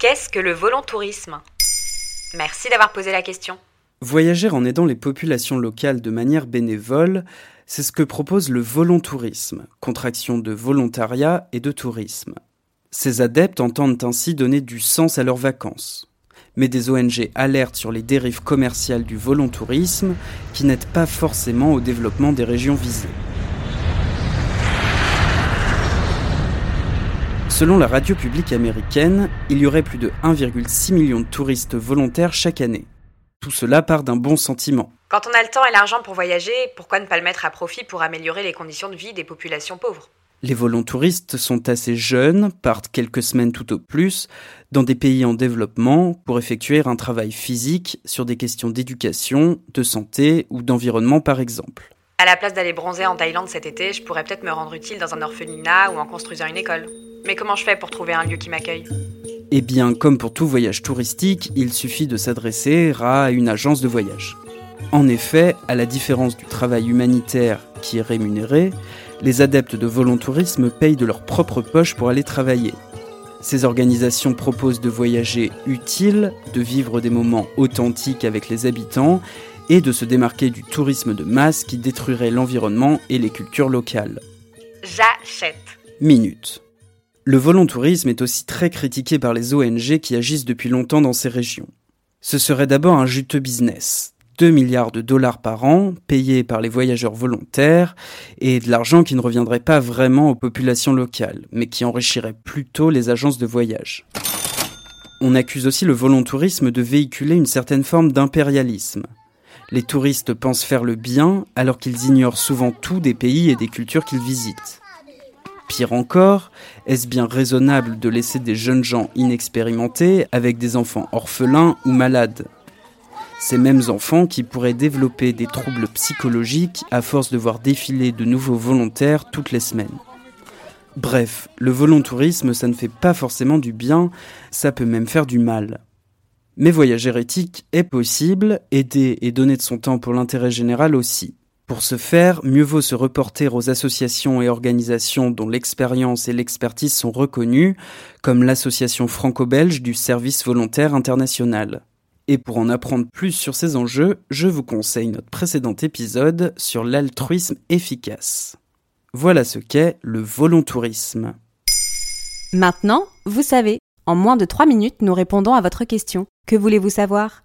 Qu'est-ce que le volontourisme Merci d'avoir posé la question. Voyager en aidant les populations locales de manière bénévole, c'est ce que propose le volontourisme, contraction de volontariat et de tourisme. Ces adeptes entendent ainsi donner du sens à leurs vacances. Mais des ONG alertent sur les dérives commerciales du volontourisme qui n'aident pas forcément au développement des régions visées. Selon la radio publique américaine, il y aurait plus de 1,6 million de touristes volontaires chaque année. Tout cela part d'un bon sentiment. Quand on a le temps et l'argent pour voyager, pourquoi ne pas le mettre à profit pour améliorer les conditions de vie des populations pauvres? Les volontouristes sont assez jeunes, partent quelques semaines tout au plus, dans des pays en développement pour effectuer un travail physique sur des questions d'éducation, de santé ou d'environnement par exemple. À la place d'aller bronzer en Thaïlande cet été, je pourrais peut-être me rendre utile dans un orphelinat ou en construisant une école. Mais comment je fais pour trouver un lieu qui m'accueille? Eh bien, comme pour tout voyage touristique, il suffit de s'adresser à une agence de voyage. En effet, à la différence du travail humanitaire qui est rémunéré, les adeptes de volontourisme payent de leur propre poche pour aller travailler. Ces organisations proposent de voyager utile, de vivre des moments authentiques avec les habitants et de se démarquer du tourisme de masse qui détruirait l'environnement et les cultures locales. J'achète. Minute. Le volontourisme est aussi très critiqué par les ONG qui agissent depuis longtemps dans ces régions. Ce serait d'abord un juteux business. 2 milliards de dollars par an, payés par les voyageurs volontaires, et de l'argent qui ne reviendrait pas vraiment aux populations locales, mais qui enrichirait plutôt les agences de voyage. On accuse aussi le volontourisme de véhiculer une certaine forme d'impérialisme. Les touristes pensent faire le bien alors qu'ils ignorent souvent tout des pays et des cultures qu'ils visitent. Pire encore, est-ce bien raisonnable de laisser des jeunes gens inexpérimentés avec des enfants orphelins ou malades? Ces mêmes enfants qui pourraient développer des troubles psychologiques à force de voir défiler de nouveaux volontaires toutes les semaines. Bref, le volontourisme, ça ne fait pas forcément du bien, ça peut même faire du mal. Mais voyager éthique est possible, aider et donner de son temps pour l'intérêt général aussi. Pour ce faire, mieux vaut se reporter aux associations et organisations dont l'expérience et l'expertise sont reconnues, comme l'association franco-belge du service volontaire international. Et pour en apprendre plus sur ces enjeux, je vous conseille notre précédent épisode sur l'altruisme efficace. Voilà ce qu'est le volontourisme. Maintenant, vous savez. En moins de 3 minutes, nous répondons à votre question. Que voulez-vous savoir?